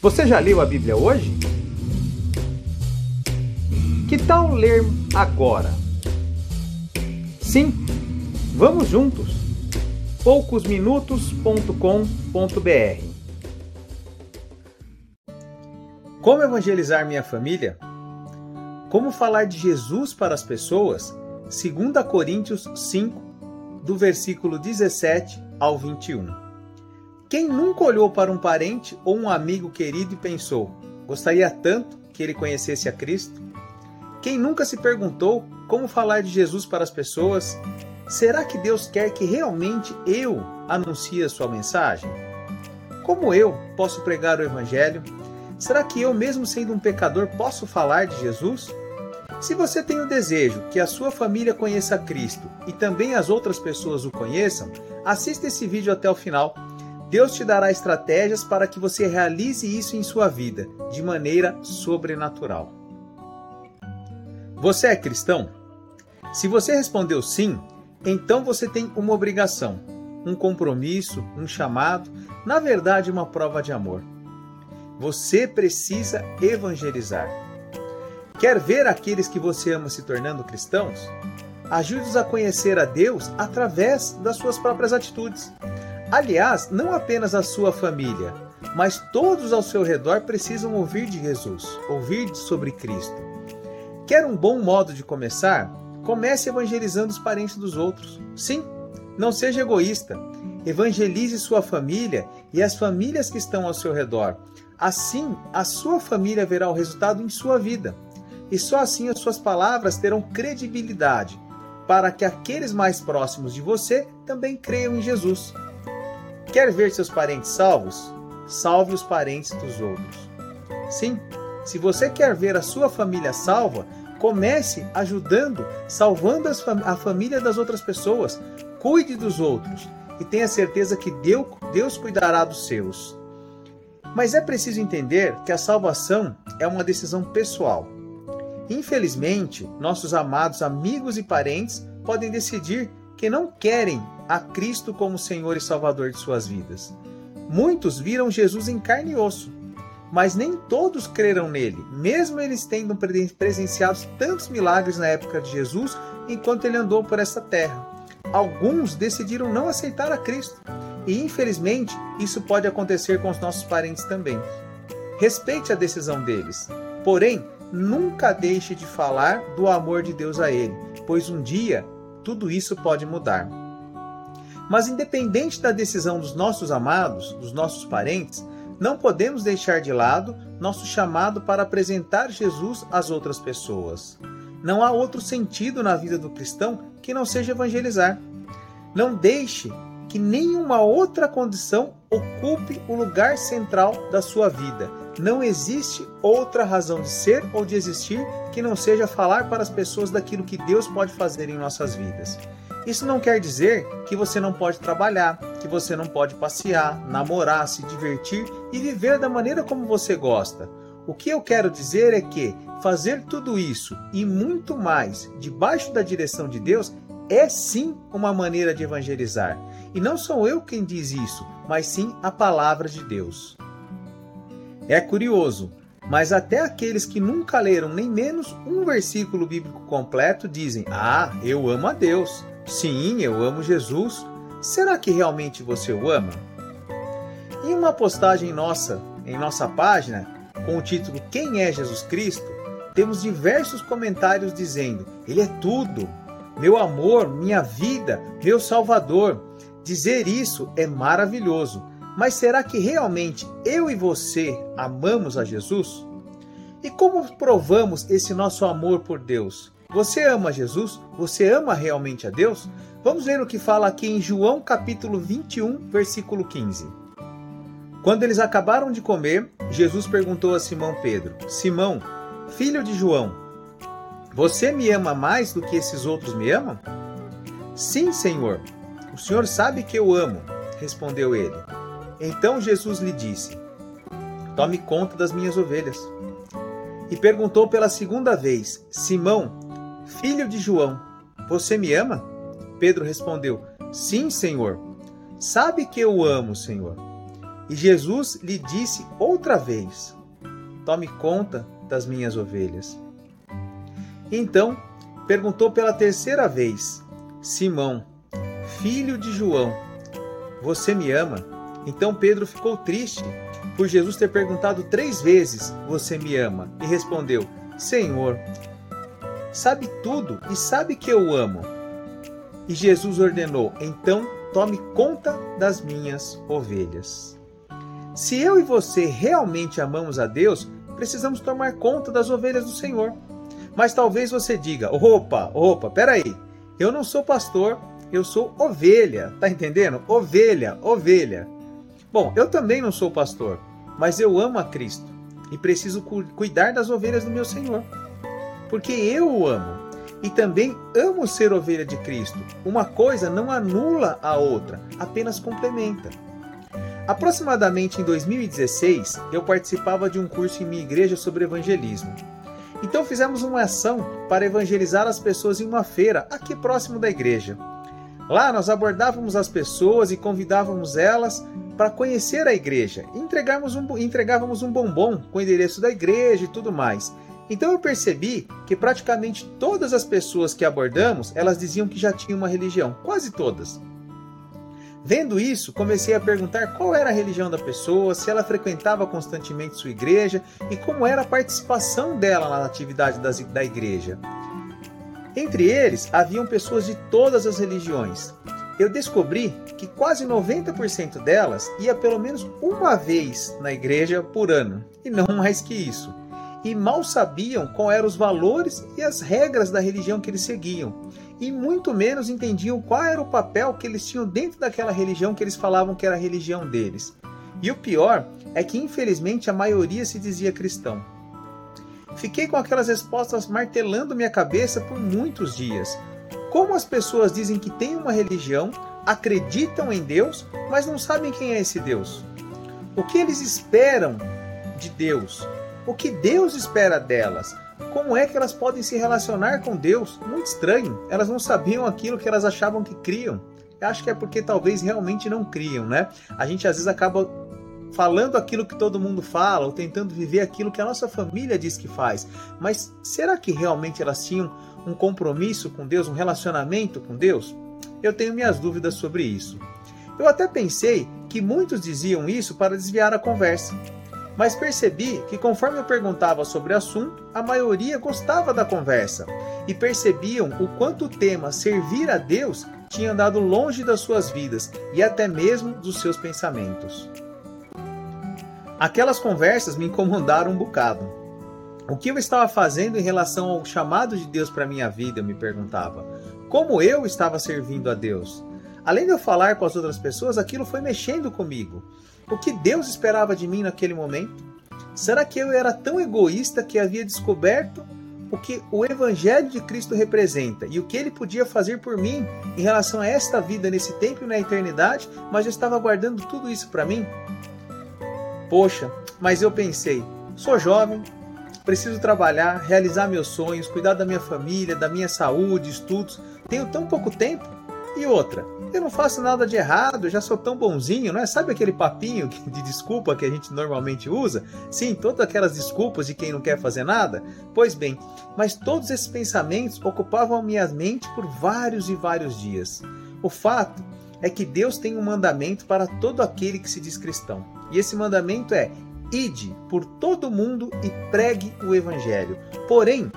Você já leu a Bíblia hoje? Que tal ler agora? Sim, vamos juntos. poucosminutos.com.br Como evangelizar minha família? Como falar de Jesus para as pessoas? 2 Coríntios 5, do versículo 17 ao 21. Quem nunca olhou para um parente ou um amigo querido e pensou: gostaria tanto que ele conhecesse a Cristo? Quem nunca se perguntou como falar de Jesus para as pessoas? Será que Deus quer que realmente eu anuncie a sua mensagem? Como eu posso pregar o Evangelho? Será que eu, mesmo sendo um pecador, posso falar de Jesus? Se você tem o desejo que a sua família conheça Cristo e também as outras pessoas o conheçam, assista esse vídeo até o final Deus te dará estratégias para que você realize isso em sua vida de maneira sobrenatural. Você é cristão? Se você respondeu sim, então você tem uma obrigação, um compromisso, um chamado, na verdade, uma prova de amor. Você precisa evangelizar. Quer ver aqueles que você ama se tornando cristãos? Ajude-os a conhecer a Deus através das suas próprias atitudes. Aliás, não apenas a sua família, mas todos ao seu redor precisam ouvir de Jesus, ouvir sobre Cristo. Quer um bom modo de começar? Comece evangelizando os parentes dos outros. Sim, não seja egoísta. Evangelize sua família e as famílias que estão ao seu redor. Assim, a sua família verá o resultado em sua vida. E só assim as suas palavras terão credibilidade, para que aqueles mais próximos de você também creiam em Jesus. Quer ver seus parentes salvos? Salve os parentes dos outros. Sim, se você quer ver a sua família salva, comece ajudando, salvando a família das outras pessoas. Cuide dos outros e tenha certeza que Deus cuidará dos seus. Mas é preciso entender que a salvação é uma decisão pessoal. Infelizmente, nossos amados amigos e parentes podem decidir que não querem a Cristo como Senhor e Salvador de suas vidas. Muitos viram Jesus em carne e osso, mas nem todos creram nele, mesmo eles tendo presenciado tantos milagres na época de Jesus enquanto ele andou por essa terra. Alguns decidiram não aceitar a Cristo, e infelizmente isso pode acontecer com os nossos parentes também. Respeite a decisão deles, porém, nunca deixe de falar do amor de Deus a ele, pois um dia tudo isso pode mudar. Mas, independente da decisão dos nossos amados, dos nossos parentes, não podemos deixar de lado nosso chamado para apresentar Jesus às outras pessoas. Não há outro sentido na vida do cristão que não seja evangelizar. Não deixe que nenhuma outra condição ocupe o lugar central da sua vida. Não existe outra razão de ser ou de existir que não seja falar para as pessoas daquilo que Deus pode fazer em nossas vidas. Isso não quer dizer que você não pode trabalhar, que você não pode passear, namorar, se divertir e viver da maneira como você gosta. O que eu quero dizer é que fazer tudo isso e muito mais debaixo da direção de Deus é sim uma maneira de evangelizar. E não sou eu quem diz isso, mas sim a palavra de Deus. É curioso, mas até aqueles que nunca leram nem menos um versículo bíblico completo dizem: Ah, eu amo a Deus. Sim, eu amo Jesus. Será que realmente você o ama? Em uma postagem nossa, em nossa página, com o título Quem é Jesus Cristo, temos diversos comentários dizendo: Ele é tudo, meu amor, minha vida, meu Salvador. Dizer isso é maravilhoso, mas será que realmente eu e você amamos a Jesus? E como provamos esse nosso amor por Deus? Você ama Jesus? Você ama realmente a Deus? Vamos ver o que fala aqui em João capítulo 21, versículo 15. Quando eles acabaram de comer, Jesus perguntou a Simão Pedro: Simão, filho de João, você me ama mais do que esses outros me amam? Sim, Senhor. O Senhor sabe que eu amo, respondeu ele. Então Jesus lhe disse: Tome conta das minhas ovelhas. E perguntou pela segunda vez: Simão, Filho de João, você me ama? Pedro respondeu: Sim, Senhor. Sabe que eu amo, Senhor. E Jesus lhe disse outra vez: Tome conta das minhas ovelhas. Então perguntou pela terceira vez: Simão, filho de João, você me ama? Então Pedro ficou triste por Jesus ter perguntado três vezes: Você me ama? E respondeu: Senhor, sabe tudo e sabe que eu amo. E Jesus ordenou: Então tome conta das minhas ovelhas. Se eu e você realmente amamos a Deus, precisamos tomar conta das ovelhas do Senhor. Mas talvez você diga: opa, opa, peraí, eu não sou pastor, eu sou ovelha, tá entendendo? Ovelha, ovelha. Bom, eu também não sou pastor, mas eu amo a Cristo e preciso cuidar das ovelhas do meu Senhor, porque eu o amo e também amo ser ovelha de Cristo. Uma coisa não anula a outra, apenas complementa. Aproximadamente em 2016, eu participava de um curso em minha igreja sobre evangelismo. Então fizemos uma ação para evangelizar as pessoas em uma feira aqui próximo da igreja. Lá nós abordávamos as pessoas e convidávamos elas para conhecer a igreja. Um, entregávamos um bombom com o endereço da igreja e tudo mais. Então eu percebi que praticamente todas as pessoas que abordamos, elas diziam que já tinham uma religião, quase todas. Vendo isso, comecei a perguntar qual era a religião da pessoa, se ela frequentava constantemente sua igreja e como era a participação dela na atividade da igreja. Entre eles, haviam pessoas de todas as religiões. Eu descobri que quase 90% delas ia pelo menos uma vez na igreja por ano, e não mais que isso. E mal sabiam quais eram os valores e as regras da religião que eles seguiam e muito menos entendiam qual era o papel que eles tinham dentro daquela religião que eles falavam que era a religião deles. E o pior é que, infelizmente, a maioria se dizia cristão. Fiquei com aquelas respostas martelando minha cabeça por muitos dias. Como as pessoas dizem que têm uma religião, acreditam em Deus, mas não sabem quem é esse Deus? O que eles esperam de Deus? O que Deus espera delas? Como é que elas podem se relacionar com Deus? Muito estranho. Elas não sabiam aquilo que elas achavam que criam. Eu acho que é porque talvez realmente não criam, né? A gente às vezes acaba falando aquilo que todo mundo fala ou tentando viver aquilo que a nossa família diz que faz. Mas será que realmente elas tinham um compromisso com Deus, um relacionamento com Deus? Eu tenho minhas dúvidas sobre isso. Eu até pensei que muitos diziam isso para desviar a conversa mas percebi que conforme eu perguntava sobre o assunto, a maioria gostava da conversa e percebiam o quanto o tema servir a Deus tinha andado longe das suas vidas e até mesmo dos seus pensamentos. Aquelas conversas me incomodaram um bocado. O que eu estava fazendo em relação ao chamado de Deus para minha vida, eu me perguntava. Como eu estava servindo a Deus? Além de eu falar com as outras pessoas, aquilo foi mexendo comigo. O que Deus esperava de mim naquele momento? Será que eu era tão egoísta que havia descoberto o que o Evangelho de Cristo representa e o que ele podia fazer por mim em relação a esta vida nesse tempo e na eternidade, mas eu estava guardando tudo isso para mim? Poxa, mas eu pensei, sou jovem, preciso trabalhar, realizar meus sonhos, cuidar da minha família, da minha saúde, estudos, tenho tão pouco tempo. E outra, eu não faço nada de errado, já sou tão bonzinho, não é? Sabe aquele papinho de desculpa que a gente normalmente usa? Sim, todas aquelas desculpas de quem não quer fazer nada? Pois bem, mas todos esses pensamentos ocupavam minha mente por vários e vários dias. O fato é que Deus tem um mandamento para todo aquele que se diz cristão. E esse mandamento é: ide por todo mundo e pregue o evangelho. Porém,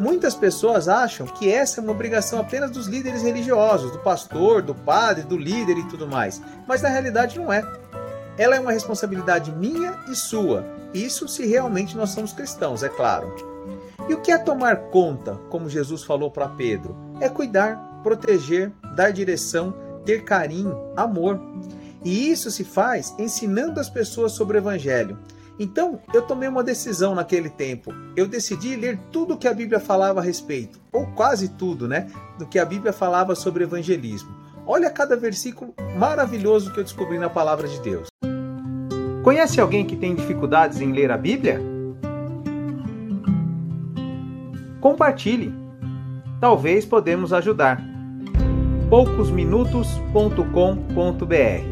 Muitas pessoas acham que essa é uma obrigação apenas dos líderes religiosos, do pastor, do padre, do líder e tudo mais. Mas na realidade não é. Ela é uma responsabilidade minha e sua. Isso se realmente nós somos cristãos, é claro. E o que é tomar conta, como Jesus falou para Pedro? É cuidar, proteger, dar direção, ter carinho, amor. E isso se faz ensinando as pessoas sobre o Evangelho. Então, eu tomei uma decisão naquele tempo. Eu decidi ler tudo o que a Bíblia falava a respeito, ou quase tudo, né, do que a Bíblia falava sobre evangelismo. Olha cada versículo maravilhoso que eu descobri na palavra de Deus. Conhece alguém que tem dificuldades em ler a Bíblia? Compartilhe. Talvez podemos ajudar. poucosminutos.com.br